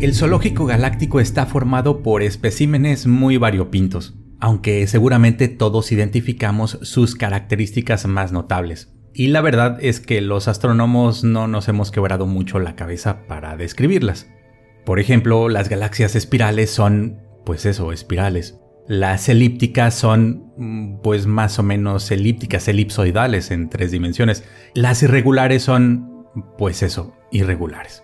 El zoológico galáctico está formado por especímenes muy variopintos, aunque seguramente todos identificamos sus características más notables. Y la verdad es que los astrónomos no nos hemos quebrado mucho la cabeza para describirlas. Por ejemplo, las galaxias espirales son, pues eso, espirales. Las elípticas son, mm, pues más o menos elípticas, elipsoidales en tres dimensiones. Las irregulares son, pues eso, irregulares.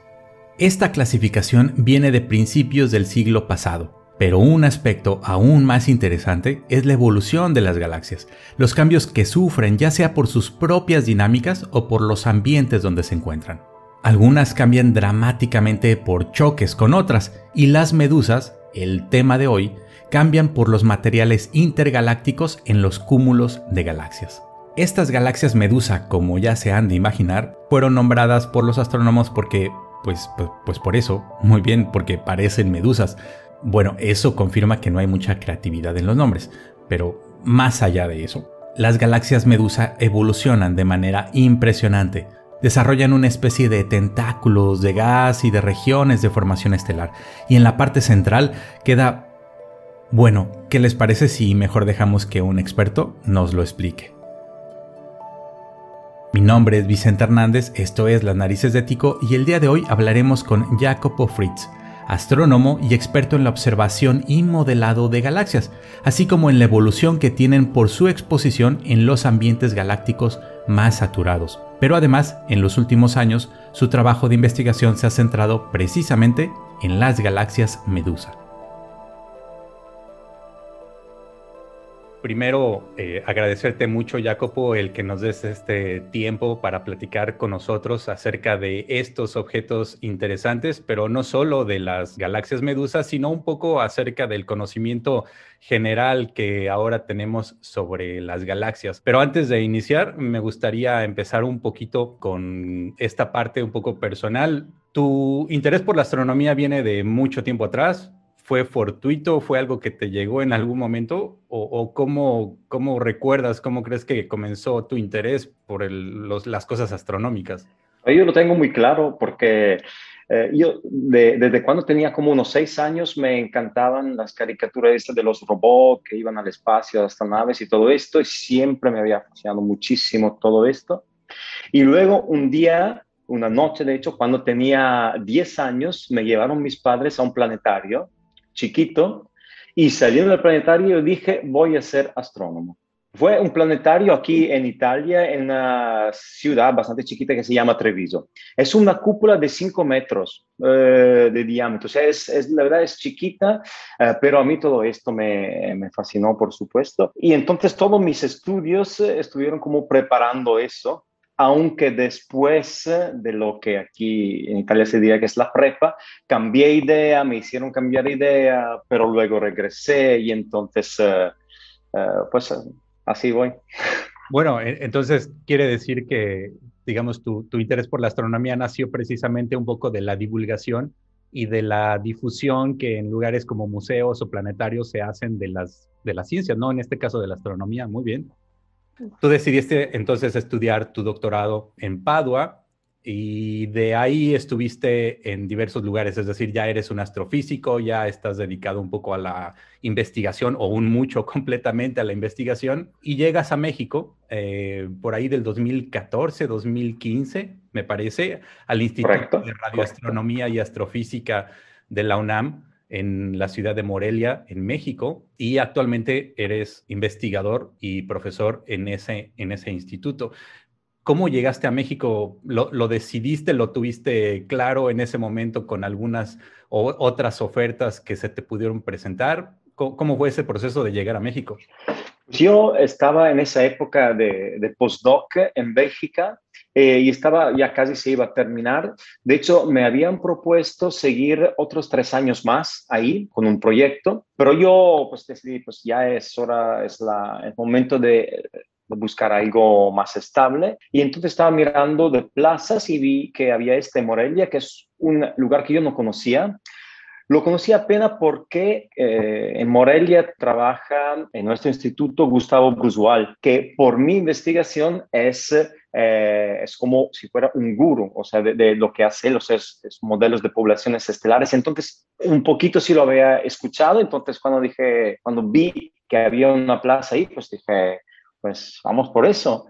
Esta clasificación viene de principios del siglo pasado, pero un aspecto aún más interesante es la evolución de las galaxias, los cambios que sufren ya sea por sus propias dinámicas o por los ambientes donde se encuentran. Algunas cambian dramáticamente por choques con otras y las medusas, el tema de hoy, cambian por los materiales intergalácticos en los cúmulos de galaxias. Estas galaxias medusa, como ya se han de imaginar, fueron nombradas por los astrónomos porque, pues, pues, por eso, muy bien, porque parecen medusas, bueno, eso confirma que no hay mucha creatividad en los nombres, pero más allá de eso, las galaxias medusa evolucionan de manera impresionante. Desarrollan una especie de tentáculos de gas y de regiones de formación estelar, y en la parte central queda... Bueno, ¿qué les parece si mejor dejamos que un experto nos lo explique? Mi nombre es Vicente Hernández, esto es Las Narices de Tico y el día de hoy hablaremos con Jacopo Fritz, astrónomo y experto en la observación y modelado de galaxias, así como en la evolución que tienen por su exposición en los ambientes galácticos más saturados. Pero además, en los últimos años, su trabajo de investigación se ha centrado precisamente en las galaxias medusa. Primero eh, agradecerte mucho, Jacopo, el que nos des este tiempo para platicar con nosotros acerca de estos objetos interesantes, pero no solo de las galaxias medusas, sino un poco acerca del conocimiento general que ahora tenemos sobre las galaxias. Pero antes de iniciar, me gustaría empezar un poquito con esta parte un poco personal. Tu interés por la astronomía viene de mucho tiempo atrás, ¿Fue fortuito? ¿Fue algo que te llegó en algún momento? ¿O, cómo, cómo, recuerdas, cómo crees que comenzó tu interés por las cosas astronómicas? Yo lo tengo muy claro porque eh, yo desde cuando tenía como unos seis años me encantaban las caricaturas de los robots que iban al espacio, hasta naves y todo esto, y siempre me había fascinado muchísimo todo esto. Y luego un día, una noche de hecho, cuando tenía 10 años, me llevaron mis padres a un planetario chiquito y saliendo del planetario dije, voy a ser astrónomo. Fue un planetario aquí en Italia, en una ciudad bastante chiquita que se llama Treviso. Es una cúpula de 5 metros eh, de diámetro. O sea, es, la verdad es chiquita, eh, pero a mí todo esto me, me, fascinó, por supuesto. Y entonces todos mis estudios eh, estuvieron como preparando eso aunque después de lo que aquí en Italia se diría que es la prepa, cambié idea, me hicieron cambiar idea, pero luego regresé y entonces, eh, eh, pues así voy. Bueno, e, entonces quiere decir que, digamos, tu, tu, interés por la astronomía nació precisamente un poco de la divulgación y de la difusión que en lugares como museos o planetarios se hacen de las, de las ciencias, ¿no? En este caso de la astronomía, muy bien. Tú decidiste entonces estudiar tu doctorado en Padua y de ahí estuviste en diversos lugares, es decir, ya eres un astrofísico, ya estás dedicado un poco a la investigación o un mucho completamente a la investigación y llegas a México eh, por ahí del 2014, 2015, me parece, al Instituto de Radioastronomía y Astrofísica de la UNAM en la ciudad de Morelia, en México, y actualmente eres investigador y profesor en ese, en ese instituto. ¿Cómo llegaste a México? ¿Lo, decidiste, lo tuviste claro en ese momento con algunas otras ofertas que se te pudieron presentar? ¿Cómo, fue ese proceso de llegar a México? Yo estaba en esa época de, de postdoc en Bélgica eh, y estaba, ya casi se iba a terminar. De hecho, me habían propuesto seguir otros tres años más ahí con un proyecto, pero yo pues decidí, pues ya es hora, es la, el momento de buscar algo más estable. Y entonces estaba mirando de plazas y vi que había este Morelia, que es un lugar que yo no conocía. Lo conocí apenas porque eh, en Morelia trabaja en nuestro instituto Gustavo Brusual, que por mi investigación es, eh, es como si fuera un guru, o sea, de, lo que hace los modelos de poblaciones estelares. Entonces, un poquito sí lo había escuchado, entonces cuando dije, cuando vi que había una plaza ahí, pues dije, pues vamos por eso.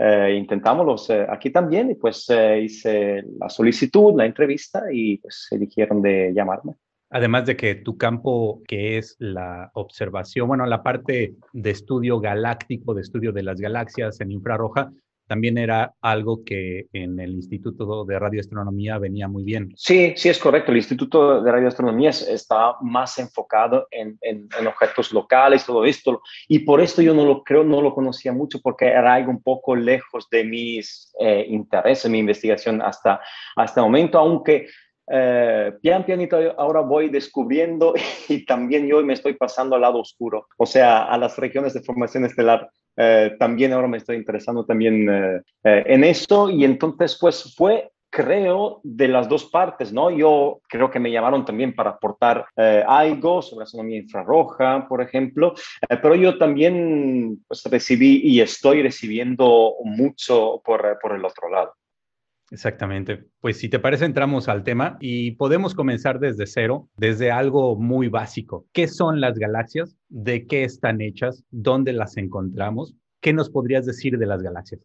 Eh, intentámoslos aquí también y pues hice la solicitud, la entrevista y pues eligieron de llamarme. Además de que tu campo, que es la observación, bueno, la parte de estudio galáctico, de estudio de las galaxias en infrarroja, también era algo que en el Instituto de Radioastronomía venía muy bien. Sí, sí, es correcto. El Instituto de Radioastronomía está más enfocado en, objetos locales, todo esto. Y por esto yo no lo creo, no lo conocía mucho porque era algo un poco lejos de mis eh, intereses, mi investigación hasta, hasta el momento, aunque eh, pian pianito ahora voy descubriendo y también yo me estoy pasando al lado oscuro, o sea, a las regiones de formación estelar. Eh, también ahora me estoy interesando también eh, en esto y entonces pues fue creo de las dos partes, ¿no? Yo creo que me llamaron también para aportar algo sobre astronomía infrarroja, por ejemplo, pero yo también pues, recibí y estoy recibiendo mucho por, por el otro lado. Exactamente. Pues si te parece, entramos al tema y podemos comenzar desde cero, desde algo muy básico. ¿Qué son las galaxias? ¿De qué están hechas? ¿Dónde las encontramos? ¿Qué nos podrías decir de las galaxias?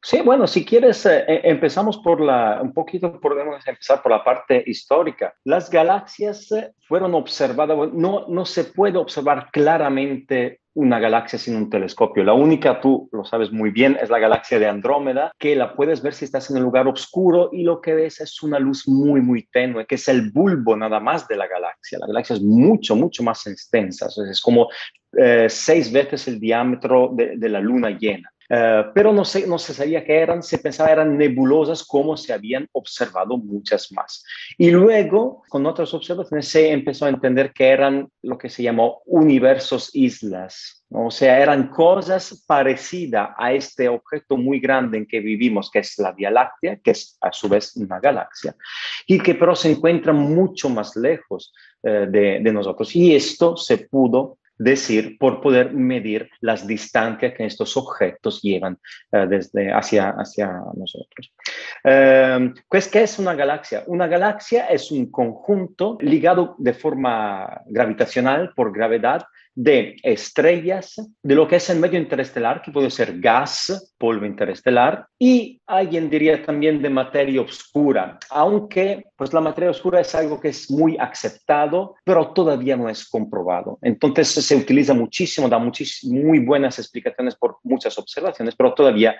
Sí, bueno, si quieres, eh, eh, empezamos por la, un poquito, podemos empezar por la parte histórica. Las galaxias eh, fueron observadas, no, no se puede observar claramente una galaxia sin un telescopio. La única, tú lo sabes muy bien, es la galaxia de Andrómeda, que la puedes ver si estás en un lugar oscuro y lo que ves es una luz muy, muy tenue, que es el bulbo nada más de la galaxia. La galaxia es mucho, mucho más extensa, es como seis veces el diámetro de la luna llena. Eh, pero no se, no se sabía qué eran, se pensaba eran nebulosas como se habían observado muchas más. Y luego, con otras observaciones, se empezó a entender que eran lo que se llamó universos islas, o sea, eran cosas parecidas a este objeto muy grande en que vivimos, que es la Vía Láctea, que es a su vez una galaxia, y que pero se encuentra mucho más lejos eh, de, de nosotros. Y esto se pudo decir por poder medir las distancias que estos objetos llevan eh, desde hacia, hacia nosotros. Eh, pues, ¿Qué es una galaxia? Una galaxia es un conjunto ligado de forma gravitacional por gravedad de estrellas, de lo que es el medio interestelar, que puede ser gas, polvo interestelar, y alguien diría también de materia oscura, aunque pues la materia oscura es algo que es muy aceptado, pero todavía no es comprobado. Entonces se utiliza muchísimo, da muy buenas explicaciones por muchas observaciones, pero todavía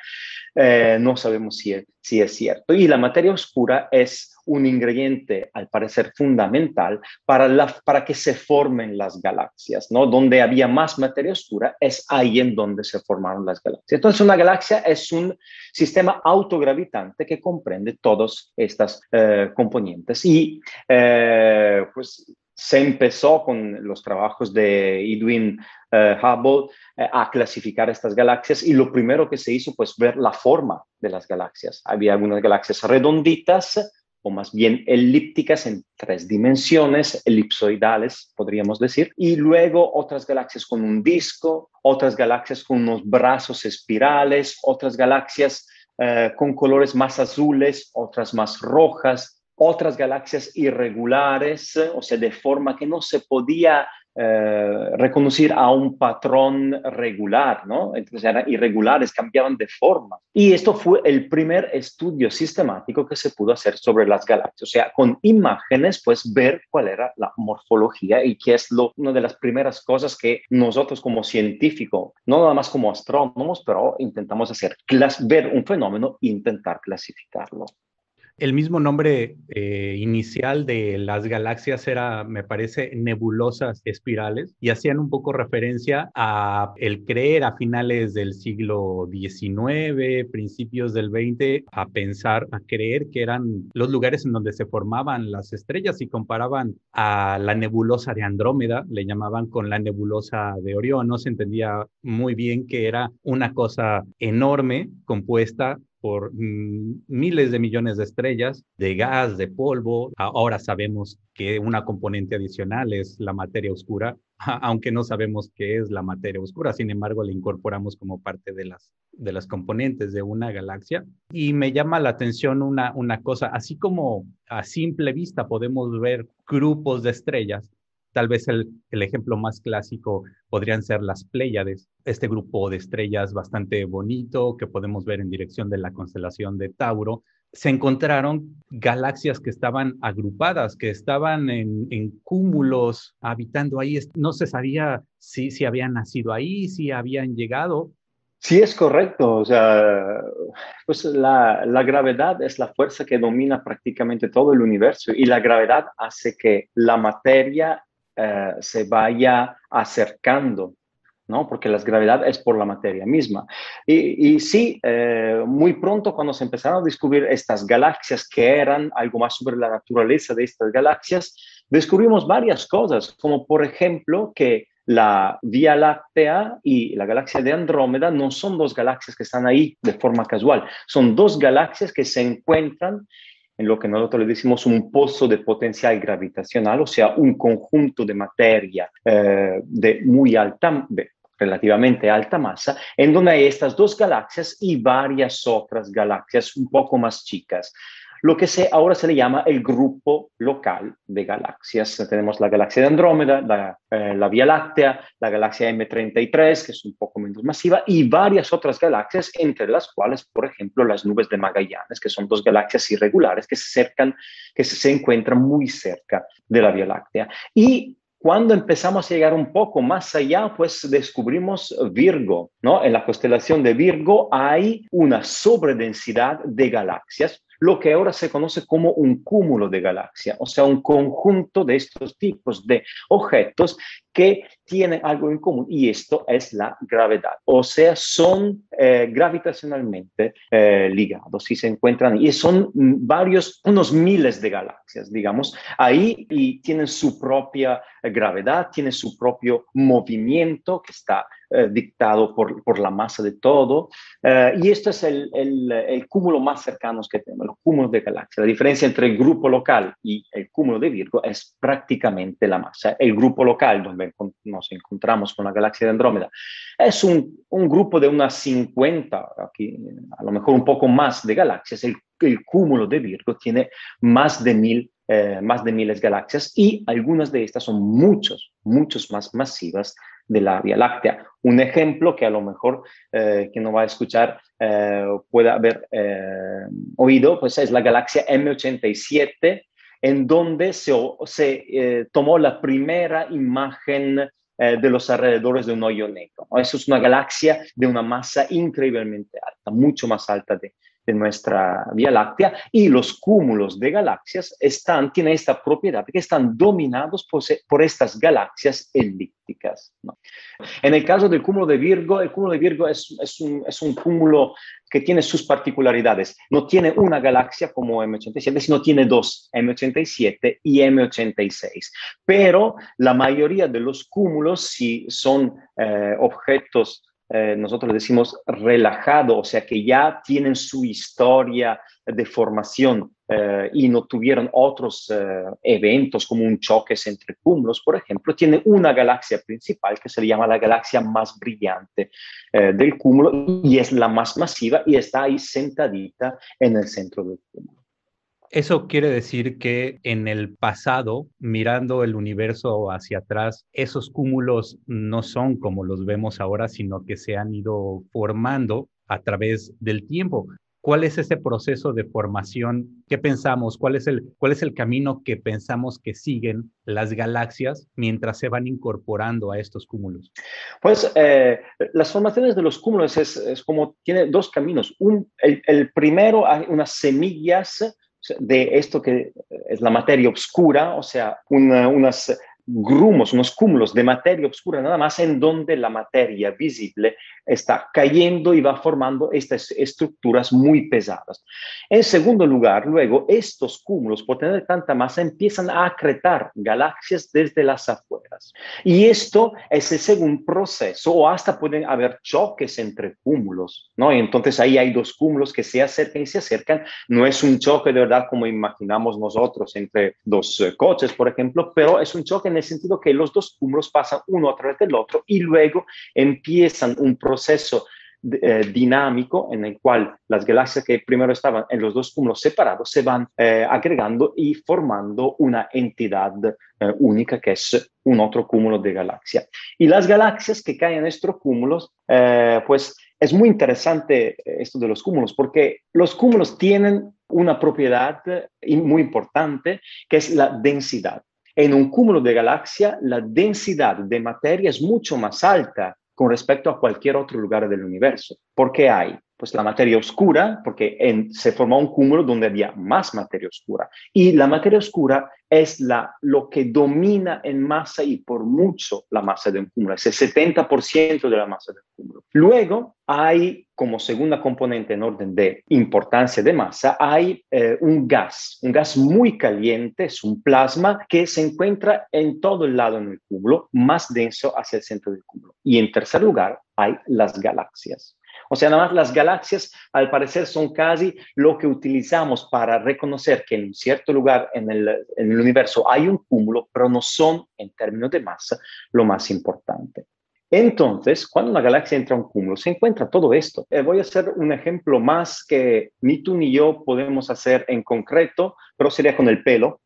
eh, no sabemos si es, si es cierto. Y la materia oscura es un ingrediente, al parecer, fundamental para, la, para que se formen las galaxias, ¿no? Donde había más materia oscura es ahí en donde se formaron las galaxias. Entonces, una galaxia es un sistema autogravitante que comprende todos estas eh, componentes. Y, eh, pues, se empezó con los trabajos de Edwin eh, Hubble a clasificar estas galaxias y lo primero que se hizo pues ver la forma de las galaxias. Había algunas galaxias redonditas o más bien elípticas en tres dimensiones, elipsoidales, podríamos decir, y luego otras galaxias con un disco, otras galaxias con unos brazos espirales, otras galaxias eh, con colores más azules, otras más rojas, otras galaxias irregulares, o sea, de forma que no se podía eh, reconocer a un patrón regular, ¿no? Entonces eran irregulares, cambiaban de forma. Y esto fue el primer estudio sistemático que se pudo hacer sobre las galaxias, o sea, con imágenes, pues ver cuál era la morfología y qué es lo, una de las primeras cosas que nosotros como científicos, no nada más como astrónomos, pero intentamos hacer, ver un fenómeno e intentar clasificarlo. El mismo nombre eh, inicial de las galaxias era, me parece, nebulosas espirales y hacían un poco referencia a el creer a finales del siglo XIX, principios del XX, a pensar, a creer que eran los lugares en donde se formaban las estrellas y comparaban a la nebulosa de Andrómeda, le llamaban con la nebulosa de Orión, no se entendía muy bien que era una cosa enorme compuesta por mm, miles de millones de estrellas, de gas, de polvo. Ahora sabemos que una componente adicional es la materia oscura, aunque no sabemos qué es la materia oscura, sin embargo la incorporamos como parte de las, de las componentes de una galaxia. Y me llama la atención una, una cosa, así como a simple vista podemos ver grupos de estrellas, Tal vez el, ejemplo más clásico podrían ser las Pléyades, este grupo de estrellas bastante bonito que podemos ver en dirección de la constelación de Tauro. Se encontraron galaxias que estaban agrupadas, que estaban en, cúmulos habitando ahí. No se sabía si, si habían nacido ahí, si habían llegado, Sí, es correcto. O sea, pues la, la, gravedad es la fuerza que domina prácticamente todo el universo y la gravedad hace que la materia eh, se vaya acercando, ¿no? Porque la gravedad es por la materia misma. Y, sí, eh, muy pronto cuando se empezaron a descubrir estas galaxias que eran algo más sobre la naturaleza de estas galaxias, descubrimos varias cosas, como por ejemplo que la Vía Láctea y la galaxia de Andrómeda no son dos galaxias que están ahí de forma casual, son dos galaxias que se encuentran en lo que nosotros le decimos un pozo de potencial gravitacional, o sea, un conjunto de materia eh, de muy alta, de relativamente alta masa, en donde hay estas dos galaxias y varias otras galaxias un poco más chicas lo que se, ahora se le llama el grupo local de galaxias. Tenemos la galaxia de Andrómeda, la, eh, la, Vía Láctea, la galaxia M33, que es un poco menos masiva, y varias otras galaxias, entre las cuales, por ejemplo, las nubes de Magallanes, que son dos galaxias irregulares que se, cercan, que se encuentran muy cerca de la Vía Láctea. Y cuando empezamos a llegar un poco más allá, pues descubrimos Virgo, ¿no? En la constelación de Virgo hay una sobredensidad de galaxias, lo que ahora se conoce como un cúmulo de galaxias, o sea, un conjunto de estos tipos de objetos que tienen algo en común y esto es la gravedad, o sea, son eh, gravitacionalmente eh, ligados y se encuentran y son varios, unos miles de galaxias, digamos, ahí y tienen su propia gravedad, tienen su propio movimiento que está eh, dictado por, por, la masa de todo. Eh, y esto es el, el, cúmulo más cercano que tenemos, los cúmulos de galaxias. La diferencia entre el grupo local y el cúmulo de Virgo es prácticamente la masa. El grupo local, donde nos encontramos con la galaxia de Andrómeda, es un, un grupo de unas 50, aquí, a lo mejor un poco más de galaxias. El, el cúmulo de Virgo tiene más de mil eh, más de miles galaxias y algunas de estas son muchos, muchos más masivas de la Vía Láctea. Un ejemplo que a lo mejor eh, que no va a escuchar eh, pueda haber eh, oído, pues es la galaxia M87, en donde se, se tomó la primera imagen de los alrededores de un hoyo negro. Eso es una galaxia de una masa increíblemente alta, mucho más alta de, de nuestra Vía Láctea y los cúmulos de galaxias están, tienen esta propiedad que están dominados por, por estas galaxias elípticas. En el caso del cúmulo de Virgo, el cúmulo de Virgo es, es, un, es un cúmulo que tiene sus particularidades. No tiene una galaxia como M87, sino tiene dos, M87 y M86. Pero la mayoría de los cúmulos, si son eh, objetos eh, nosotros decimos relajado, o sea que ya tienen su historia de formación eh, y no tuvieron otros eh, eventos como un choque entre cúmulos, por ejemplo, tiene una galaxia principal que se llama la galaxia más brillante del cúmulo y es la más masiva y está ahí sentadita en el centro del cúmulo. Eso quiere decir que en el pasado, mirando el universo hacia atrás, esos cúmulos no son como los vemos ahora, sino que se han ido formando a través del tiempo. ¿Cuál es ese proceso de formación? ¿Qué pensamos? ¿Cuál es el, cuál es el camino que pensamos que siguen las galaxias mientras se van incorporando a estos cúmulos? Pues eh, las formaciones de los cúmulos es, como, tiene dos caminos. Un, el, el primero, hay unas semillas de esto que es la materia oscura, o sea, unas grumos, unos cúmulos de materia oscura nada más en donde la materia visible está cayendo y va formando estas estructuras muy pesadas. En segundo lugar, luego, estos cúmulos, por tener tanta masa, empiezan a acretar galaxias desde las afueras. Y esto es el segundo proceso, o hasta pueden haber choques entre cúmulos, ¿no? Entonces ahí hay dos cúmulos que se acercan y se acercan. No es un choque de verdad como imaginamos nosotros entre dos eh, coches, por ejemplo, pero es un choque en el sentido que los dos cúmulos pasan uno a través del otro y luego empiezan un proceso eh, dinámico en el cual las galaxias que primero estaban en los dos cúmulos separados se van eh, agregando y formando una entidad eh, única que es un otro cúmulo de galaxias. Y las galaxias que caen en estos cúmulos, pues es muy interesante esto de los cúmulos porque los cúmulos tienen una propiedad muy importante que es la densidad. En un cúmulo de galaxia, la densidad de materia es mucho más alta con respecto a cualquier otro lugar del universo. ¿Por qué hay? Pues la materia oscura, porque se formó un cúmulo donde había más materia oscura. Y la materia oscura es la, lo que domina en masa y por mucho la masa de un cúmulo, es el 70% de la masa del cúmulo. Luego hay como segunda componente en orden de importancia de masa, hay eh, un gas, un gas muy caliente, es un plasma que se encuentra en todo el lado en el cúmulo, más denso hacia el centro del cúmulo. Y en tercer lugar hay las galaxias. O sea, nada más las galaxias al parecer son casi lo que utilizamos para reconocer que en un cierto lugar en el, universo hay un cúmulo, pero no son en términos de masa lo más importante. Entonces, cuando una galaxia entra a un cúmulo, se encuentra todo esto. Eh, voy a hacer un ejemplo más que ni tú ni yo podemos hacer en concreto, pero sería con el pelo.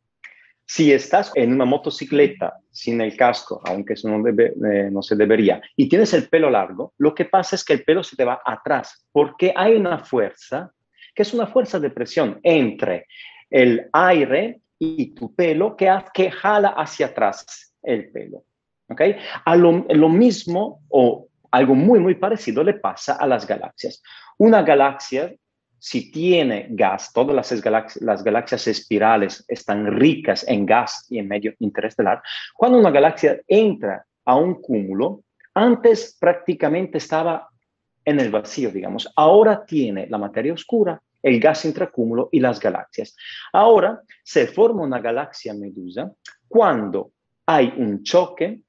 Si estás en una motocicleta sin el casco, aunque eso no, eh, no, se debería, y tienes el pelo largo, lo que pasa es que el pelo se te va atrás, porque hay una fuerza, que es una fuerza de presión entre el aire y tu pelo que, que jala hacia atrás el pelo. ¿okay? A lo mismo o algo muy, muy parecido le pasa a las galaxias. Una galaxia si tiene gas, todas las galaxias, espirales están ricas en gas y en medio interestelar, cuando una galaxia entra a un cúmulo, antes prácticamente estaba en el vacío, digamos. Ahora tiene la materia oscura, el gas intracúmulo y las galaxias. Ahora se forma una galaxia medusa cuando hay un choque,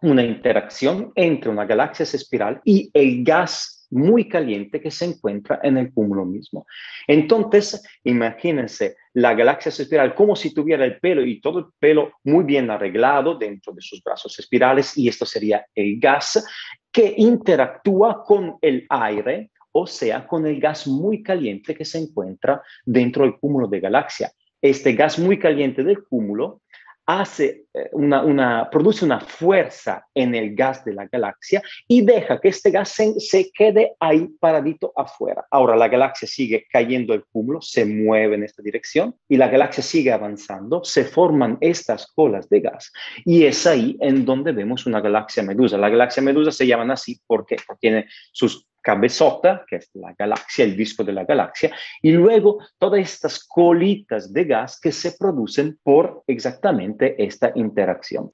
una interacción entre una galaxia espiral y el gas muy caliente que se encuentra en el cúmulo mismo. Entonces, imagínense la galaxia espiral como si tuviera el pelo y todo el pelo muy bien arreglado dentro de sus brazos espirales y esto sería el gas que interactúa con el aire, o sea, con el gas muy caliente que se encuentra dentro del cúmulo de galaxia. Este gas muy caliente del cúmulo hace eh, una, produce una fuerza en el gas de la galaxia y deja que este gas se, quede ahí paradito afuera. Ahora la galaxia sigue cayendo el cúmulo, se mueve en esta dirección y la galaxia sigue avanzando, se forman estas colas de gas y es ahí en donde vemos una galaxia medusa. La galaxia medusa se llaman así porque tiene sus cabezota, que es la galaxia, el disco de la galaxia, y luego todas estas colitas de gas que se producen por exactamente esta interacción.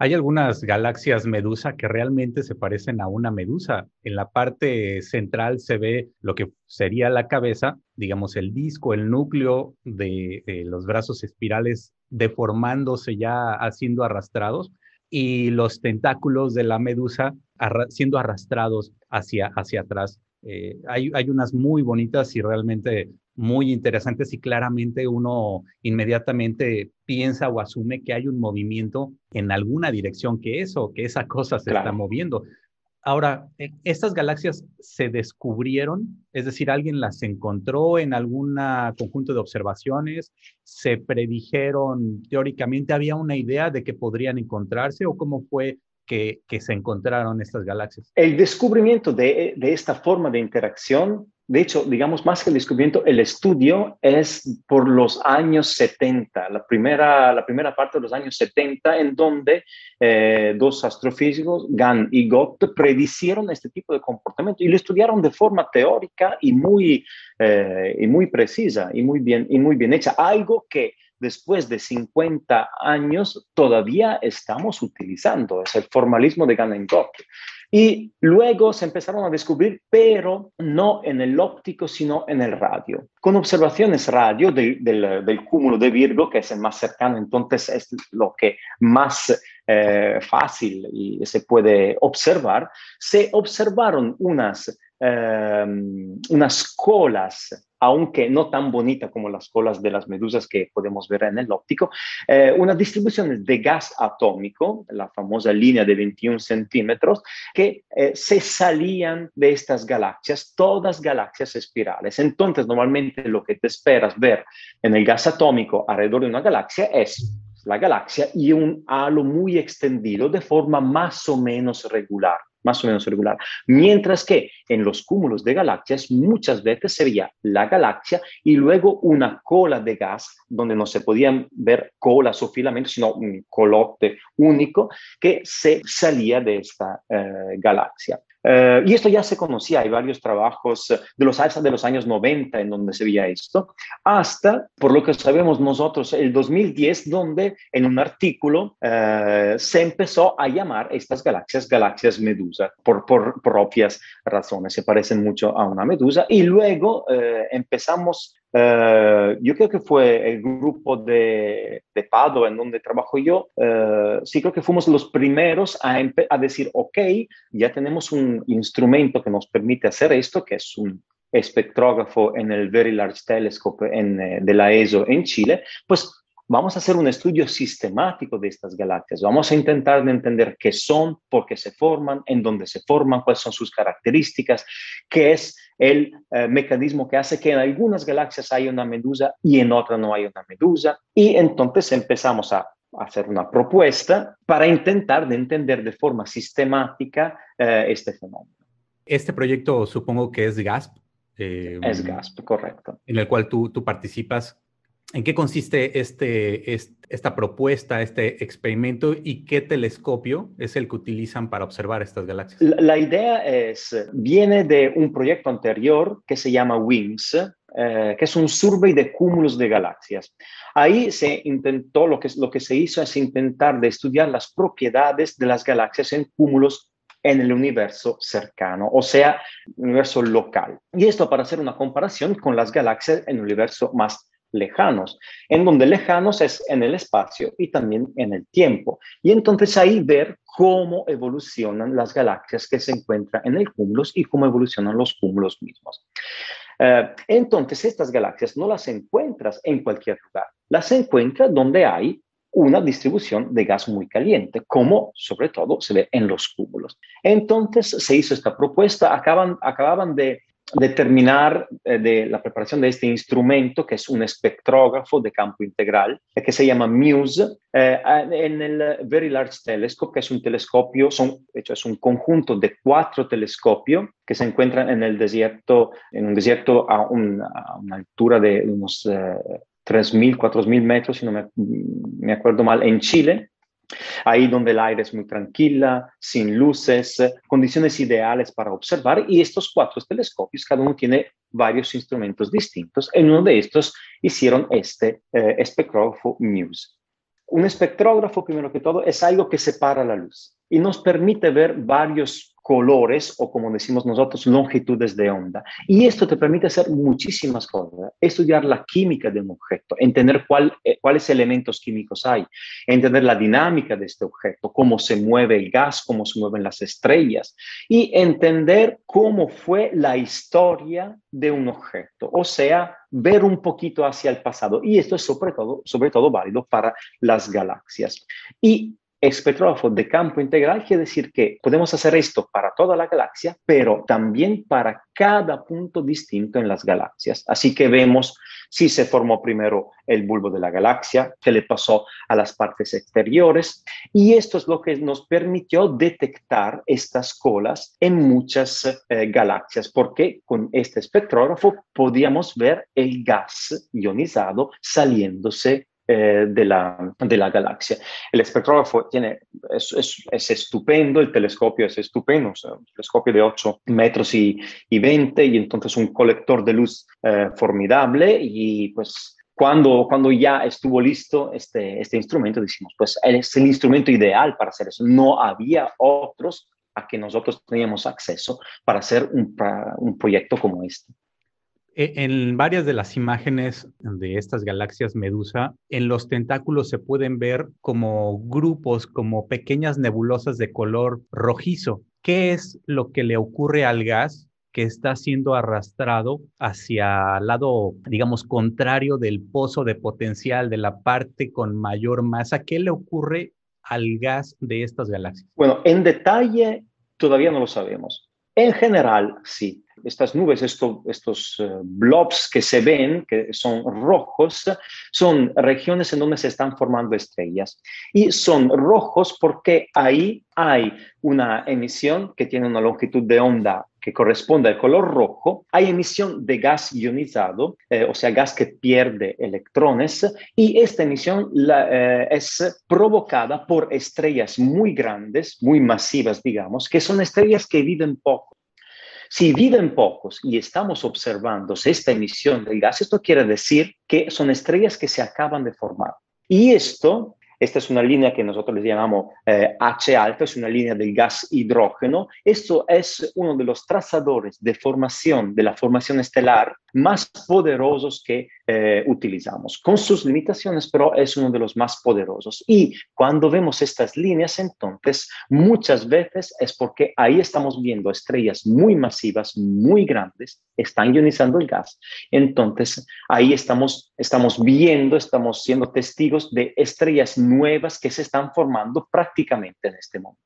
Hay algunas galaxias medusa que realmente se parecen a una medusa. En la parte central se ve lo que sería la cabeza, digamos el disco, el núcleo de, los brazos espirales deformándose ya haciendo arrastrados y los tentáculos de la medusa siendo arrastrados hacia, hacia atrás. Eh, hay, hay unas muy bonitas y realmente muy interesantes y claramente uno inmediatamente piensa o asume que hay un movimiento en alguna dirección, que eso, que esa cosa se está moviendo. Ahora, eh, ¿estas galaxias se descubrieron? Es decir, ¿alguien las encontró en algún conjunto de observaciones? ¿Se predijeron teóricamente? ¿Había una idea de que podrían encontrarse o cómo fue que, se encontraron estas galaxias? El descubrimiento de, esta forma de interacción de hecho, digamos, más que el descubrimiento, el estudio es por los años 70, la primera, la primera parte de los años 70, en donde eh, dos astrofísicos, Gann y Gott, predicieron este tipo de comportamiento y lo estudiaron de forma teórica y muy, eh, y muy precisa y muy, bien, y muy bien hecha. Algo que después de 50 años todavía estamos utilizando. Es el formalismo de Gannon-Gogh. Y luego se empezaron a descubrir, pero no en el óptico, sino en el radio. Con observaciones radio del, cúmulo de Virgo, que es el más cercano, entonces es lo que más eh, fácil y se puede observar, se observaron unas, eh, unas colas aunque no tan bonita como las colas de las medusas que podemos ver en el óptico, eh, unas distribuciones de gas atómico, la famosa línea de 21 centímetros, que eh, se salían de estas galaxias, todas galaxias espirales. Entonces, normalmente lo que te esperas ver en el gas atómico alrededor de una galaxia es la galaxia y un halo muy extendido de forma más o menos regular más o menos regular. Mientras que en los cúmulos de galaxias muchas veces se veía la galaxia y luego una cola de gas donde no se podían ver colas o filamentos, sino un colote único que se salía de esta eh, galaxia. Eh, y esto ya se conocía, hay varios trabajos de los, de los años 90 en donde se veía esto, hasta, por lo que sabemos nosotros, el 2010, donde en un artículo eh, se empezó a llamar estas galaxias galaxias medusa, por, por propias razones, se parecen mucho a una medusa, y luego eh, empezamos Uh, yo creo que fue el grupo de, de Pado en donde trabajo yo, uh, sí creo que fuimos los primeros a, a, decir, ok, ya tenemos un instrumento que nos permite hacer esto, que es un espectrógrafo en el Very Large Telescope en, eh, de la ESO en Chile, pues vamos a hacer un estudio sistemático de estas galaxias, vamos a intentar entender qué son, por qué se forman, en dónde se forman, cuáles son sus características, qué es el eh, mecanismo que hace que en algunas galaxias haya una medusa y en otras no hay una medusa. Y entonces empezamos a hacer una propuesta para intentar de entender de forma sistemática eh, este fenómeno. Este proyecto supongo que es GASP. Eh, es GASP, correcto. En el cual tú, tú participas. ¿En qué consiste este, esta propuesta, este experimento y qué telescopio es el que utilizan para observar estas galaxias? La, idea es, viene de un proyecto anterior que se llama WIMS, eh, que es un survey de cúmulos de galaxias. Ahí se intentó, lo que, lo que se hizo es intentar de estudiar las propiedades de las galaxias en cúmulos en el universo cercano, o sea, universo local. Y esto para hacer una comparación con las galaxias en el universo más lejanos, en donde lejanos es en el espacio y también en el tiempo. Y entonces ahí ver cómo evolucionan las galaxias que se encuentran en el cúmulo y cómo evolucionan los cúmulos mismos. Eh, entonces estas galaxias no las encuentras en cualquier lugar, las encuentras donde hay una distribución de gas muy caliente, como sobre todo se ve en los cúmulos. Entonces se hizo esta propuesta, acaban, acababan de determinar eh, la preparación de este instrumento, que es un espectrógrafo de campo integral, eh, que se llama MUSE, eh, en el Very Large Telescope, que es un telescopio, es un conjunto de cuatro telescopios que se encuentran en el desierto, en un desierto a, una altura de unos 3.000, 4.000 metros, si no me acuerdo mal, en Chile, Ahí donde el aire es muy tranquila, sin luces, condiciones ideales para observar y estos cuatro telescopios, cada uno tiene varios instrumentos distintos. En uno de estos hicieron este eh, espectrógrafo MUSE. Un espectrógrafo, primero que todo, es algo que separa la luz y nos permite ver varios colores o como decimos nosotros, longitudes de onda. Y esto te permite hacer muchísimas cosas. Estudiar la química de un objeto, entender cuál, eh, cuáles elementos químicos hay, entender la dinámica de este objeto, cómo se mueve el gas, cómo se mueven las estrellas y entender cómo fue la historia de un objeto. O sea, ver un poquito hacia el pasado. Y esto es sobre todo, sobre todo válido para las galaxias. Y espectrógrafo de campo integral quiere decir que podemos hacer esto para toda la galaxia, pero también para cada punto distinto en las galaxias. Así que vemos si se formó primero el bulbo de la galaxia, qué le pasó a las partes exteriores, y esto es lo que nos permitió detectar estas colas en muchas eh, galaxias, porque con este espectrógrafo podíamos ver el gas ionizado saliéndose eh, de, la, de, la, galaxia. El espectrógrafo tiene, es, es, estupendo, el telescopio es estupendo, un telescopio de 8 metros y, y 20 y entonces un colector de luz eh, formidable y pues cuando, cuando ya estuvo listo este, este instrumento, decimos, pues es el instrumento ideal para hacer eso. No había otros a que nosotros teníamos acceso para hacer un, un proyecto como este. E, en varias de las imágenes de estas galaxias medusa, en los tentáculos se pueden ver como grupos, como pequeñas nebulosas de color rojizo. ¿Qué es lo que le ocurre al gas que está siendo arrastrado hacia el lado, digamos, contrario del pozo de potencial de la parte con mayor masa? ¿Qué le ocurre al gas de estas galaxias? Bueno, en detalle todavía no lo sabemos. En general, sí estas nubes, estos eh, blobs que se ven, que son rojos, son regiones en donde se están formando estrellas. Y son rojos porque ahí hay una emisión que tiene una longitud de onda que corresponde al color rojo, hay emisión de gas ionizado, eh, o sea, gas que pierde electrones, y esta emisión eh, es provocada por estrellas muy grandes, muy masivas, digamos, que son estrellas que viven poco si viven pocos y estamos observando esta emisión del gas, esto quiere decir que son estrellas que se acaban de formar. Y esto esta es una línea que nosotros llamamos eh, H alfa, es una línea del gas hidrógeno. Esto es uno de los trazadores de formación, de la formación estelar más poderosos que eh, utilizamos, con sus limitaciones, pero es uno de los más poderosos. Y cuando vemos estas líneas, entonces, muchas veces es porque ahí estamos viendo estrellas muy masivas, muy grandes, están ionizando el gas. Entonces, ahí estamos, estamos viendo, estamos siendo testigos de estrellas nuevas que se están formando prácticamente en este momento.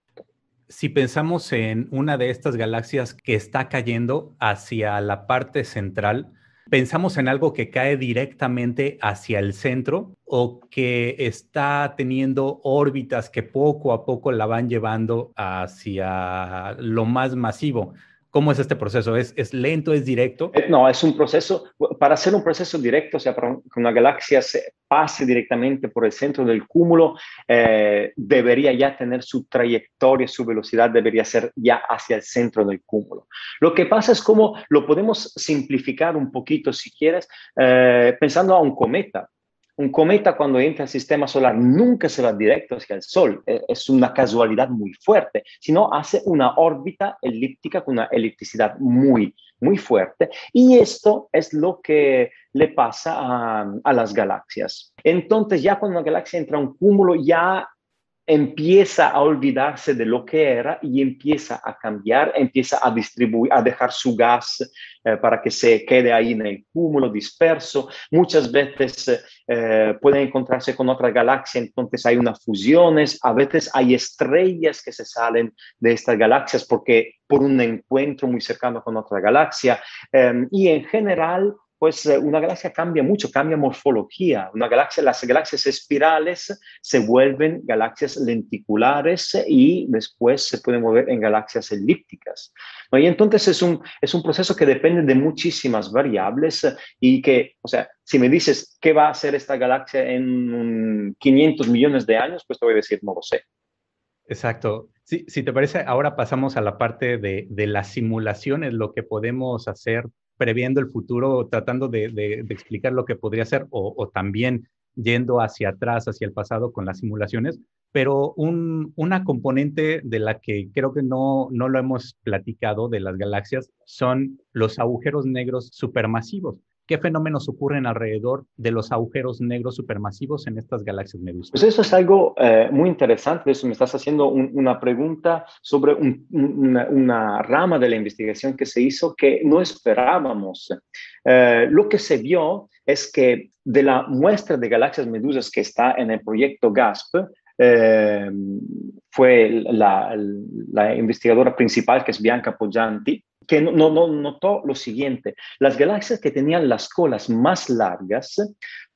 Si pensamos en una de estas galaxias que está cayendo hacia la parte central, pensamos en algo que cae directamente hacia el centro o que está teniendo órbitas que poco a poco la van llevando hacia lo más masivo. ¿Cómo es este proceso? ¿Es, ¿Es, lento, es directo? Eh, no, es un proceso, para hacer un proceso directo, o sea, para que una galaxia se pase directamente por el centro del cúmulo, eh, debería ya tener su trayectoria, su velocidad debería ser ya hacia el centro del cúmulo. Lo que pasa es como lo podemos simplificar un poquito, si quieres, eh, pensando a un cometa. Un cometa cuando entra al sistema solar nunca se va directo hacia el Sol, e, es una casualidad muy fuerte, sino hace una órbita elíptica con una elipticidad muy, muy fuerte. Y esto es lo que le pasa a, a las galaxias. Entonces ya cuando una galaxia entra a un cúmulo, ya empieza a olvidarse de lo que era y empieza a cambiar, empieza a distribuir, a dejar su gas eh, para que se quede ahí en el cúmulo disperso. Muchas veces eh, pueden encontrarse con otra galaxia, entonces hay unas fusiones, a veces hay estrellas que se salen de estas galaxias porque por un encuentro muy cercano con otra galaxia eh, y en general pues eh, una galaxia cambia mucho, cambia morfología. Una galaxia, las galaxias espirales se vuelven galaxias lenticulares y después se pueden mover en galaxias elípticas. Y entonces es un, es un proceso que depende de muchísimas variables y que, o sea, si me dices qué va a hacer esta galaxia en 500 millones de años, pues te voy a decir, no lo sé. Exacto. Sí, si te parece, ahora pasamos a la parte de, de las simulaciones, lo que podemos hacer previendo el futuro, tratando de, explicar lo que podría ser o, también yendo hacia atrás, hacia el pasado con las simulaciones, pero una componente de la que creo que no, no lo hemos platicado de las galaxias son los agujeros negros supermasivos. ¿Qué fenómenos ocurren alrededor de los agujeros negros supermasivos en estas galaxias medusas? Pues eso es algo eh, muy interesante. Eso me estás haciendo una pregunta sobre una, rama de la investigación que se hizo que no esperábamos. Eh, lo que se vio es que de la muestra de galaxias medusas que está en el proyecto GASP, eh, fue la, la, investigadora principal, que es Bianca Poggianti, que no, no, notó lo siguiente, las galaxias que tenían las colas más largas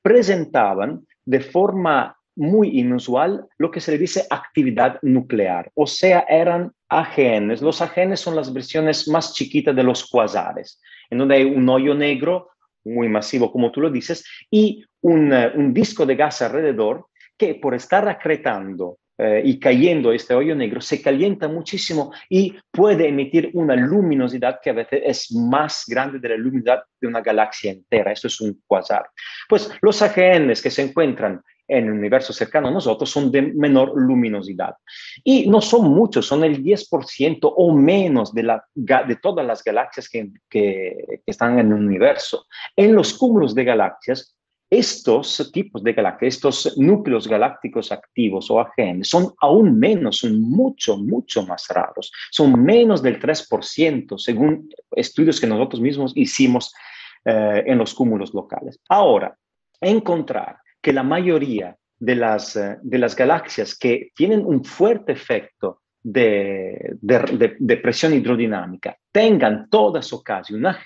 presentaban de forma muy inusual lo que se le dice actividad nuclear, o sea, eran AGNs. Los AGNs son las versiones más chiquitas de los cuasares, en donde hay un hoyo negro muy masivo, como tú lo dices, y un, un disco de gas alrededor que por estar acretando eh, y cayendo este hoyo negro, se calienta muchísimo y puede emitir una luminosidad que a veces es más grande de la luminosidad de una galaxia entera. Esto es un quasar. Pues los AGNs que se encuentran en el universo cercano a nosotros son de menor luminosidad. Y no son muchos, son el 10% o menos de, la, de todas las galaxias que, que, están en el universo. En los cúmulos de galaxias, estos tipos de galaxias, estos núcleos galácticos activos o AGN, son aún menos, son mucho, mucho más raros. Son menos del 3%, según estudios que nosotros mismos hicimos eh, en los cúmulos locales. Ahora, encontrar que la mayoría de las, eh, de las galaxias que tienen un fuerte efecto de, de, presión hidrodinámica tengan todas o casi una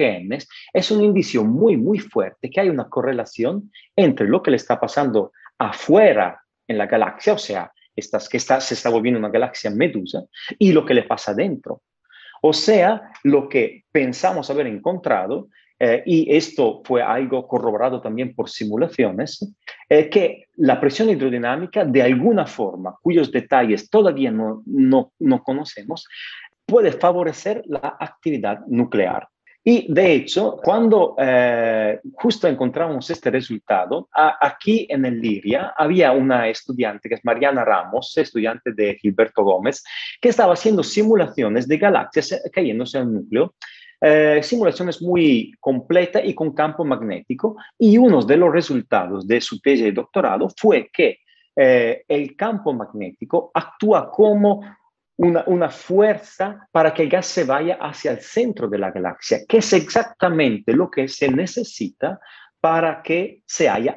es un indicio muy, muy fuerte que hay una correlación entre lo que le está pasando afuera en la galaxia, o sea, estas, que está, se está volviendo una galaxia medusa, y lo que le pasa dentro. O sea, lo que pensamos haber encontrado eh, y esto fue algo corroborado también por simulaciones, eh, que la presión hidrodinámica de alguna forma, cuyos detalles todavía no, no, no conocemos, puede favorecer la actividad nuclear. Y de hecho, cuando eh, justo encontramos este resultado, aquí en el Liria había una estudiante que es Mariana Ramos, estudiante de Gilberto Gómez, que estaba haciendo simulaciones de galaxias cayéndose al núcleo eh, simulaciones muy completa y con campo magnético. Y uno de los resultados de su tesis de doctorado fue que eh, el campo magnético actúa como una, una, fuerza para que el gas se vaya hacia el centro de la galaxia, que es exactamente lo que se necesita para que se, haya,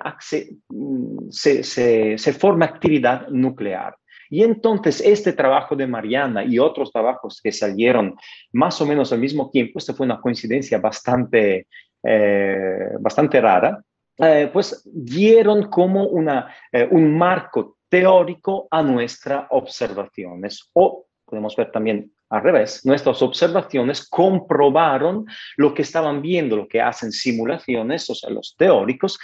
mm, se, se, se forme actividad nuclear. Y entonces este trabajo de Mariana y otros trabajos que salieron más o menos al mismo tiempo, esta fue una coincidencia bastante, eh, bastante rara, eh, pues dieron como una, eh, un marco teórico a nuestras observaciones. O podemos ver también al revés, nuestras observaciones comprobaron lo que estaban viendo, lo que hacen simulaciones, o sea, los teóricos,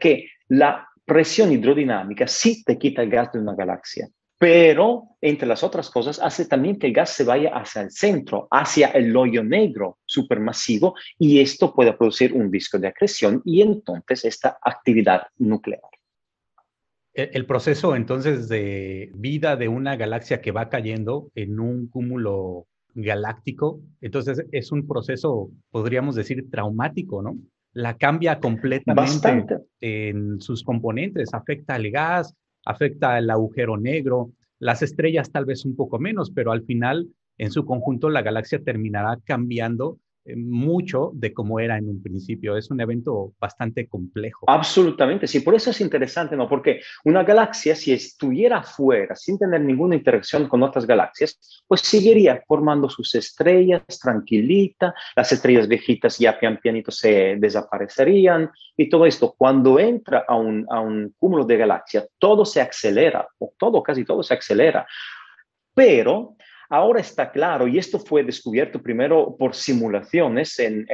que la presión hidrodinámica sí te quita el gas de una galaxia pero entre las otras cosas hace también que el gas se vaya hacia el centro, hacia el hoyo negro supermasivo y esto puede producir un disco de acreción y entonces esta actividad nuclear. El proceso entonces de vida de una galaxia que va cayendo en un cúmulo galáctico, entonces es un proceso, podríamos decir, traumático, ¿no? La cambia completamente en sus componentes, afecta al gas, afecta el agujero negro, las estrellas tal vez un poco menos, pero al final, en su conjunto, la galaxia terminará cambiando mucho de cómo era en un principio. Es un evento bastante complejo. Absolutamente, sí, por eso es interesante, ¿no? Porque una galaxia, si estuviera fuera, sin tener ninguna interacción con otras galaxias, pues seguiría formando sus estrellas tranquilita, las estrellas viejitas ya pian pianito se desaparecerían y todo esto. Cuando entra a un, a un cúmulo de galaxias, todo se acelera, o todo, casi todo se acelera. Pero Ahora está claro, y esto fue descubierto primero por simulaciones en,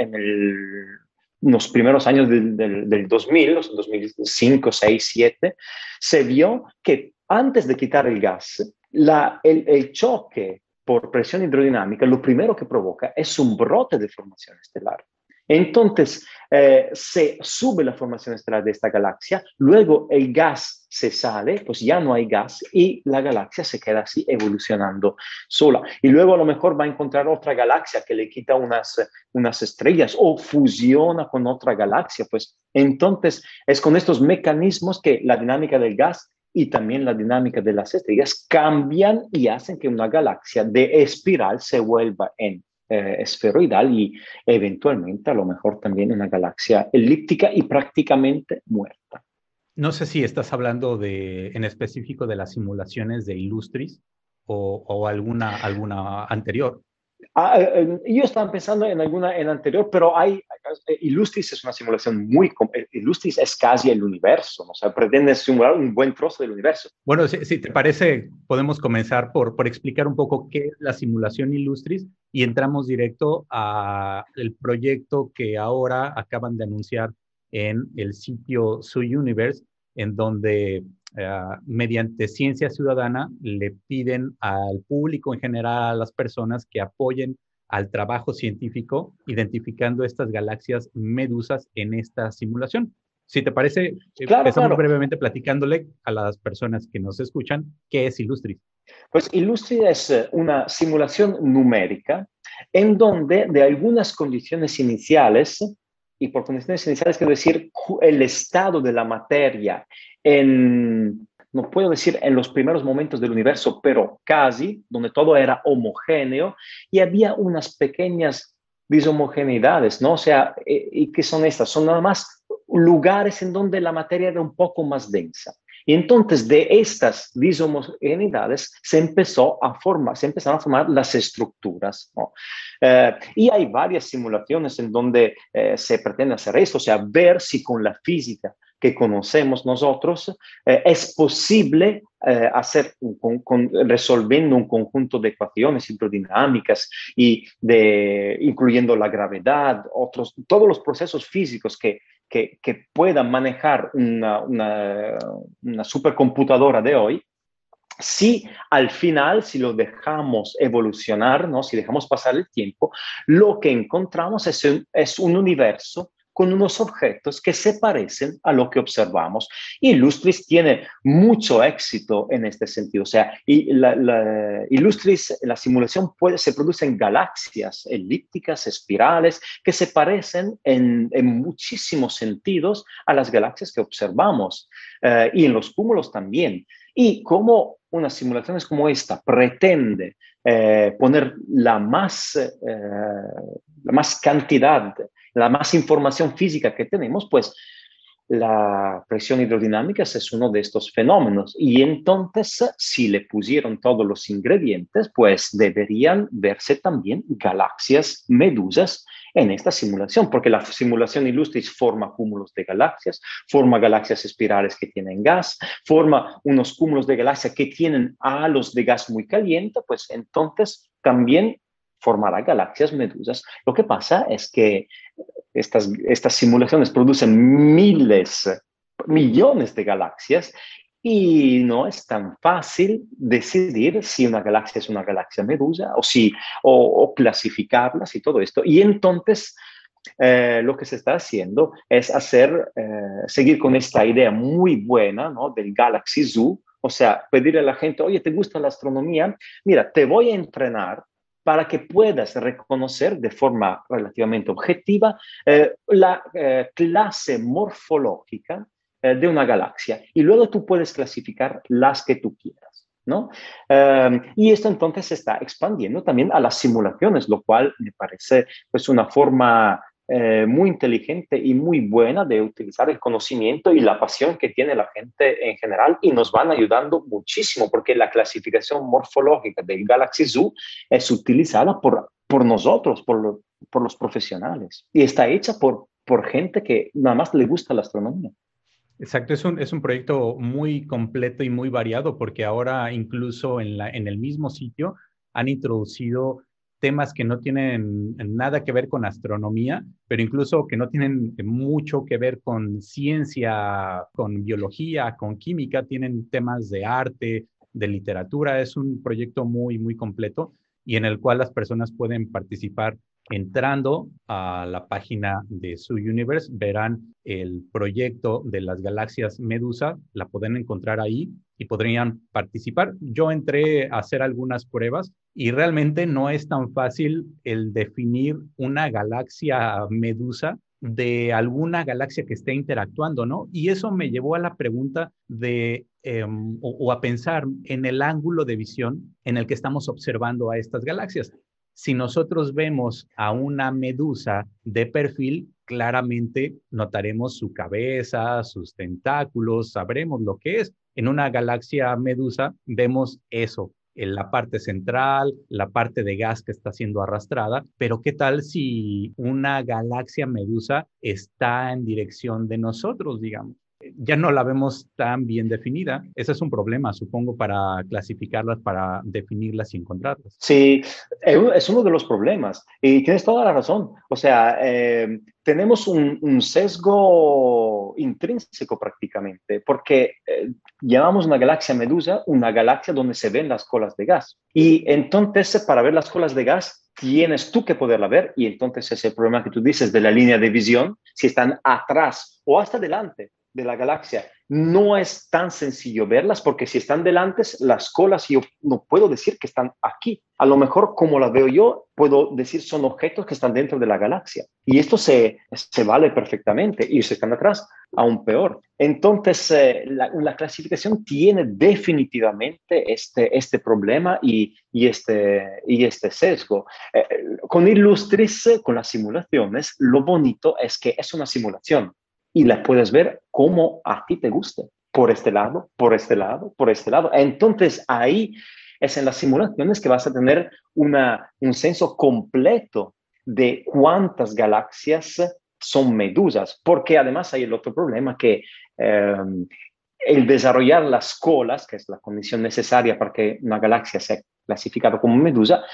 los primeros años del, del, 2000, los 2005, 6, 7, se vio que antes de quitar el gas, el, el choque por presión hidrodinámica, lo primero que provoca es un brote de formación estelar. Entonces, eh, se sube la formación estelar de esta galaxia, luego el gas se sale, pues ya no hay gas y la galaxia se queda así evolucionando sola. Y luego a lo mejor va a encontrar otra galaxia que le quita unas, unas estrellas o fusiona con otra galaxia. Pues entonces es con estos mecanismos que la dinámica del gas y también la dinámica de las estrellas cambian y hacen que una galaxia de espiral se vuelva en eh, esferoidal y eventualmente a lo mejor también una galaxia elíptica y prácticamente muerta. No sé si estás hablando de, en específico de las simulaciones de Illustris o, o alguna, alguna anterior. Ah, eh, eh, yo estaba pensando en alguna en anterior, pero hay, eh, Illustris es una simulación muy, Illustris es casi el universo, ¿no? o sea, pretende simular un buen trozo del universo. Bueno, si, te parece, podemos comenzar por, por explicar un poco qué es la simulación Illustris y entramos directo a el proyecto que ahora acaban de anunciar en el sitio Su Universe, en donde eh, mediante ciencia ciudadana, le piden al público en general, a las personas que apoyen al trabajo científico identificando estas galaxias medusas en esta simulación. Si te parece, eh, empezamos brevemente platicándole a las personas que nos escuchan qué es Illustris. Pues Illustris es eh, una simulación numérica en donde de algunas condiciones iniciales, y por condiciones iniciales quiero decir el estado de la materia en, no puedo decir en los primeros momentos del universo, pero casi, donde todo era homogéneo y había unas pequeñas dishomogeneidades, ¿no? O sea, eh, ¿y qué son estas? Son nada más lugares en donde la materia era un poco más densa. Y entonces de estas dishomogeneidades se empezó a formar, se empezaron a formar las estructuras. Eh, y hay varias simulaciones en donde eh, se pretende hacer esto, o sea, ver si con la física que conocemos nosotros, eh, es posible hacer con, resolviendo un conjunto de ecuaciones hidrodinámicas y incluyendo la gravedad, otros todos los procesos físicos que que, puedan manejar una, una, supercomputadora de hoy, si al final, si lo dejamos evolucionar, ¿no? si dejamos pasar el tiempo, lo que encontramos es es un universo con unos objetos que se parecen a lo que observamos. Y Illustris tiene mucho éxito en este sentido. O sea, y la, la, Illustris, la simulación puede, se produce en galaxias elípticas, espirales, que se parecen en, en muchísimos sentidos a las galaxias que observamos. Eh, y en los cúmulos también. Y como una simulación como esta pretende eh, poner la más, eh, la más cantidad la más información física que tenemos, pues la presión hidrodinámica es uno de estos fenómenos. Y entonces, si le pusieron todos los ingredientes, pues deberían verse también galaxias medusas en esta simulación, porque la simulación Illustris forma cúmulos de galaxias, forma galaxias espirales que tienen gas, forma unos cúmulos de galaxias que tienen halos de gas muy caliente, pues entonces también formará galaxias medusas. Lo que pasa es que estas, estas simulaciones producen miles, millones de galaxias y no es tan fácil decidir si una galaxia es una galaxia medusa o, si, o, clasificarlas y todo esto. Y entonces eh, lo que se está haciendo es hacer, eh, seguir con esta idea muy buena ¿no? del Galaxy Zoo, o sea, pedirle a la gente, oye, ¿te gusta la astronomía? Mira, te voy a entrenar para que puedas reconocer de forma relativamente objetiva eh, la eh, clase morfológica eh, de una galaxia y luego tú puedes clasificar las que tú quieras. ¿no? y esto entonces se está expandiendo también a las simulaciones, lo cual me parece pues una forma eh, muy inteligente y muy buena de utilizar el conocimiento y la pasión que tiene la gente en general y nos van ayudando muchísimo porque la clasificación morfológica del Galaxy Zoo es utilizada por, por nosotros, por, por los profesionales y está hecha por, por gente que nada más le gusta la astronomía. Exacto, es un, es un proyecto muy completo y muy variado porque ahora incluso en, la, en el mismo sitio han introducido temas que no tienen nada que ver con astronomía, pero incluso que no tienen mucho que ver con ciencia, con biología, con química, tienen temas de arte, de literatura. Es un proyecto muy, muy completo y en el cual las personas pueden participar entrando a la página de su universe, verán el proyecto de las galaxias Medusa, la pueden encontrar ahí y podrían participar. Yo entré a hacer algunas pruebas y realmente no es tan fácil el definir una galaxia Medusa de alguna galaxia que esté interactuando, ¿no? Y eso me llevó a la pregunta de, em, o a pensar en el ángulo de visión en el que estamos observando a estas galaxias. Si nosotros vemos a una medusa de perfil, claramente notaremos su cabeza, sus tentáculos, sabremos lo que es. En una galaxia medusa vemos eso, en la parte central, la parte de gas que está siendo arrastrada, pero ¿qué tal si una galaxia medusa está en dirección de nosotros, digamos? Ya no la vemos tan bien definida. Ese es un problema, supongo, para clasificarlas, para definirlas y encontrarlas. Sí, es uno de los problemas y tienes toda la razón. O sea, eh, tenemos un, sesgo intrínseco prácticamente, porque eh, llamamos una galaxia medusa una galaxia donde se ven las colas de gas. Y entonces, para ver las colas de gas, tienes tú que poderla ver y entonces ese problema que tú dices de la línea de visión, si están atrás o hasta delante de la galaxia, no es tan sencillo verlas porque si están delante, las colas yo no puedo decir que están aquí. A lo mejor como la veo yo, puedo decir son objetos que están dentro de la galaxia. Y esto se, se vale perfectamente. Y si están atrás, aún peor. Entonces, eh, la, clasificación tiene definitivamente este, este problema y, y este, y este sesgo. Eh, con Illustris, con las simulaciones, lo bonito es que es una simulación y la puedes ver como a ti te guste, por este lado, por este lado, por este lado. Entonces ahí es en las simulaciones que vas a tener una, un censo completo de cuántas galaxias son medusas, porque además hay el otro problema que em, el desarrollar las colas, que es la condición necesaria para que una galaxia sea clasificada como medusa,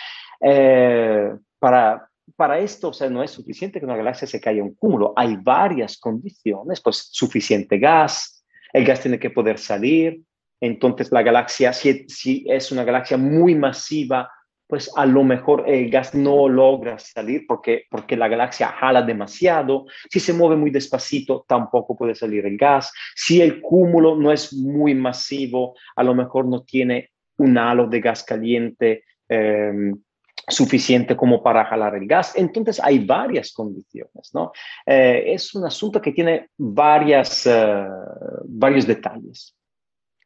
eh, para, para esto, o sea, no es suficiente que una galaxia se caiga un cúmulo. Hay varias condiciones, pues suficiente gas, el gas tiene que poder salir. Entonces, la galaxia, si, es una galaxia muy masiva, pues a lo mejor el gas no logra salir porque, porque la galaxia jala demasiado. Si se mueve muy despacito, tampoco puede salir el gas. Si el cúmulo no es muy masivo, a lo mejor no tiene un halo de gas caliente. Eh, suficiente como para jalar el gas. Entonces hay varias condiciones, ¿no? Eh, es un asunto que tiene varias, eh, varios detalles.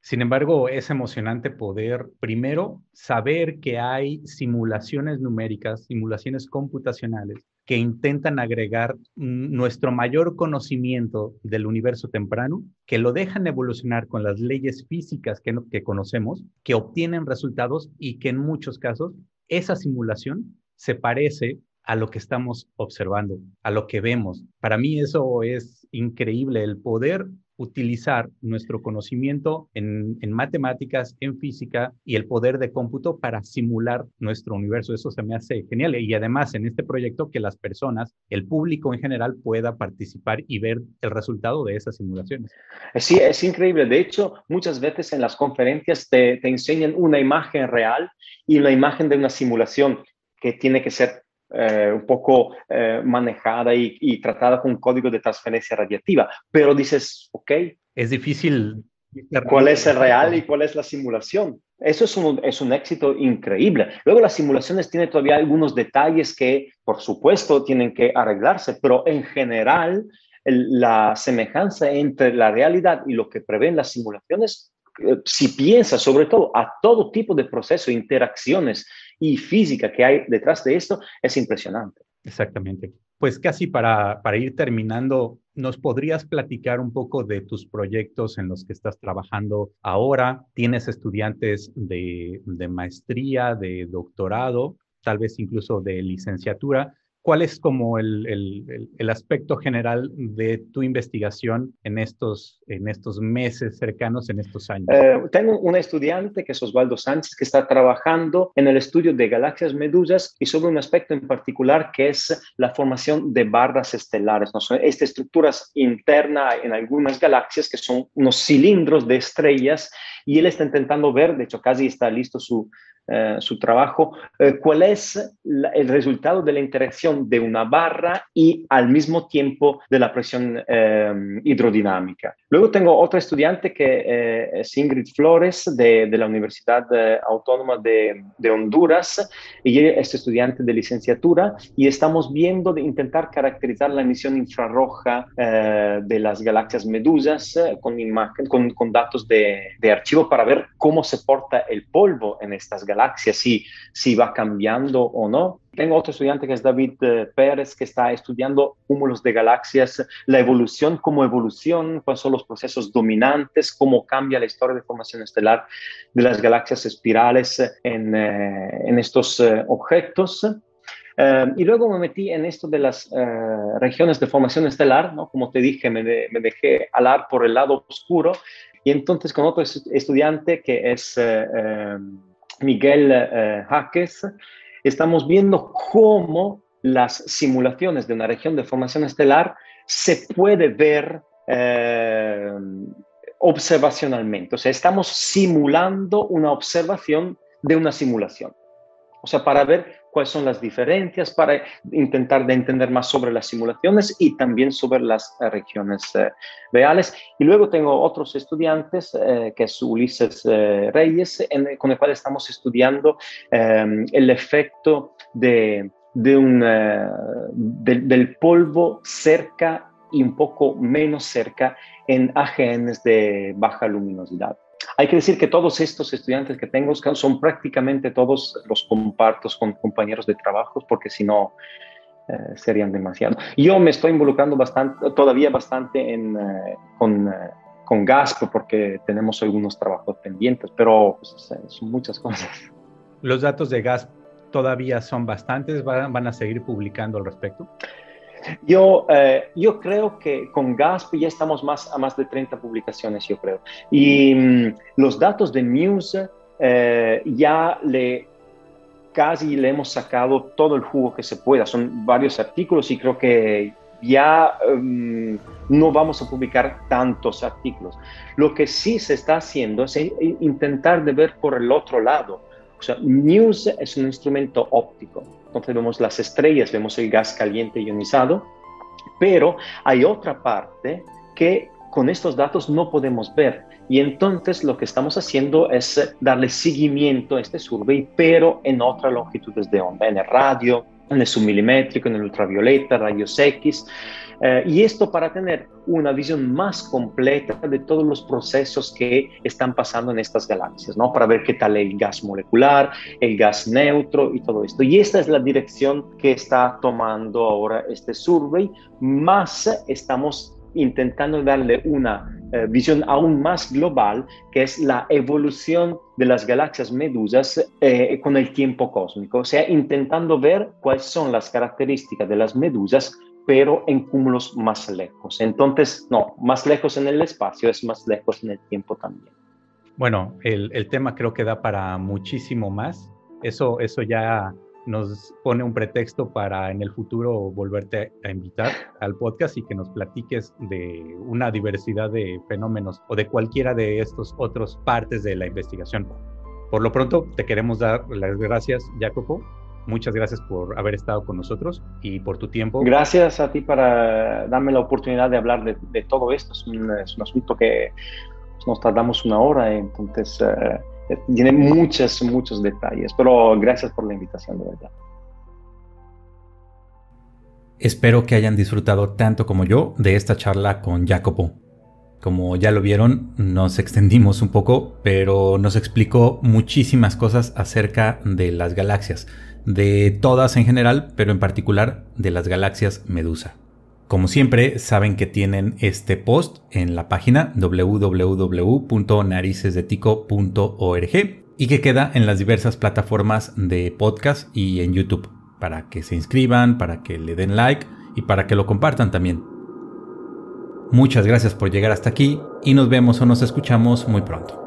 Sin embargo, es emocionante poder primero saber que hay simulaciones numéricas, simulaciones computacionales que intentan agregar nuestro mayor conocimiento del universo temprano, que lo dejan evolucionar con las leyes físicas que, que conocemos, que obtienen resultados y que en muchos casos esa simulación se parece a lo que estamos observando, a lo que vemos. Para mí eso es increíble, el poder utilizar nuestro conocimiento en, matemáticas, en física y el poder de cómputo para simular nuestro universo. Eso se me hace genial. Y además en este proyecto que las personas, el público en general pueda participar y ver el resultado de esas simulaciones. Sí, es increíble. De hecho, muchas veces en las conferencias te, te enseñan una imagen real y una imagen de una simulación que tiene que ser eh, un poco eh, manejada y, tratada con código de transferencia radiativa. Pero dices, ok. Es difícil. ¿Cuál es el real y cuál es la simulación? Eso es un, es un éxito increíble. Luego las simulaciones tienen todavía algunos detalles que, por supuesto, tienen que arreglarse, pero en general la semejanza entre la realidad y lo que prevén las simulaciones eh, si piensas sobre todo a todo tipo de procesos, interacciones y física que hay detrás de esto, es impresionante. Exactamente. Pues casi para, para ir terminando, ¿nos podrías platicar un poco de tus proyectos en los que estás trabajando ahora? ¿Tienes estudiantes de, de maestría, de doctorado, tal vez incluso de licenciatura? ¿Cuál es como el, aspecto general de tu investigación en estos, en estos meses cercanos, en estos años? Eh, tengo un estudiante que es Osvaldo Sánchez, que está trabajando en el estudio de galaxias medusas y sobre un aspecto en particular que es la formación de barras estelares. ¿no? Son estas estructuras internas en algunas galaxias que son unos cilindros de estrellas y él está intentando ver, de hecho casi está listo su, eh, su trabajo, eh, cuál es el resultado de la interacción de una barra y al mismo tiempo de la presión eh, hidrodinámica. Luego tengo otro estudiante que es Ingrid Flores de, la Universidad Autónoma de, de, Honduras y es estudiante de licenciatura y estamos viendo de intentar caracterizar la emisión infrarroja de las galaxias medusas con, datos de archivo para ver cómo se porta el polvo en estas galaxias galaxia, si, si va cambiando o no. Tengo otro estudiante que es David eh, Pérez, que está estudiando cúmulos de galaxias, la evolución como evolución, cuáles son los procesos dominantes, cómo cambia la historia de formación estelar de las galaxias espirales en, eh, en estos eh, objetos. Eh, y luego me metí en esto de las eh, regiones de formación estelar, ¿no? Como te dije, me, me, dejé alar por el lado oscuro y entonces con otro estudiante que es Miguel Jaques, estamos viendo cómo las simulaciones de una región de formación estelar se puede ver observacionalmente. O sea, estamos simulando una observación de una simulación. O sea, para ver cuáles son las diferencias, para intentar de entender más sobre las simulaciones y también sobre las eh, regiones eh, reales. Y luego tengo otros estudiantes, eh, que es Ulises Reyes, con el cual estamos estudiando em, el efecto de, del polvo cerca y un poco menos cerca en AGNs de baja luminosidad. Hay que decir que todos estos estudiantes que tengo son prácticamente todos los compartos con compañeros de trabajo, porque si no eh, serían demasiado. Yo me estoy involucrando bastante, todavía bastante eh, con, eh, GASP porque tenemos algunos trabajos pendientes, pero pues, son muchas cosas. ¿Los datos de GASP todavía son bastantes? ¿Van, van a seguir publicando al respecto? Yo, eh, yo creo que con GASP ya estamos más a más de 30 publicaciones, yo creo. Y mm, los datos de News eh, ya le casi le hemos sacado todo el jugo que se pueda. Son varios artículos y creo que ya mm, no vamos a publicar tantos artículos. Lo que sí se está haciendo es intentar de ver por el otro lado. O sea, News es un instrumento óptico entonces vemos las estrellas, vemos el gas caliente ionizado, pero hay otra parte que con estos datos no podemos ver. Y entonces lo que estamos haciendo es darle seguimiento a este survey, pero en otras longitudes de onda, en el radio, en el submilimétrico, en el ultravioleta, rayos X. Eh, y esto para tener una visión más completa de todos los procesos que están pasando en estas galaxias, ¿no? Para ver qué tal el gas molecular, el gas neutro y todo esto. Y esta es la dirección que está tomando ahora este survey, más estamos intentando darle una eh, visión aún más global, que es la evolución de las galaxias medusas eh, con el tiempo cósmico, o sea, intentando ver cuáles son las características de las medusas pero en cúmulos más lejos. Entonces, no, más lejos en el espacio es más lejos en el tiempo también. Bueno, el, el tema creo que da para muchísimo más. Eso, eso ya nos pone un pretexto para en el futuro volverte a invitar al podcast y que nos platiques de una diversidad de fenómenos o de cualquiera de estos otros partes de la investigación. Por lo pronto, te queremos dar las gracias, Jacopo, Muchas gracias por haber estado con nosotros y por tu tiempo. Gracias a ti para darme la oportunidad de hablar de, todo esto. Es un, asunto que nos tardamos una hora, entonces eh, tiene muchos, muchos detalles, pero gracias por la invitación, de verdad. Espero que hayan disfrutado tanto como yo de esta charla con Jacopo. Como ya lo vieron, nos extendimos un poco, pero nos explicó muchísimas cosas acerca de las galaxias, de todas en general, pero en particular de las galaxias Medusa. Como siempre, saben que tienen este post en la página www.naricesdetico.org y que queda en las diversas plataformas de podcast y en YouTube para que se inscriban, para que le den like y para que lo compartan también. Muchas gracias por llegar hasta aquí y nos vemos o nos escuchamos muy pronto.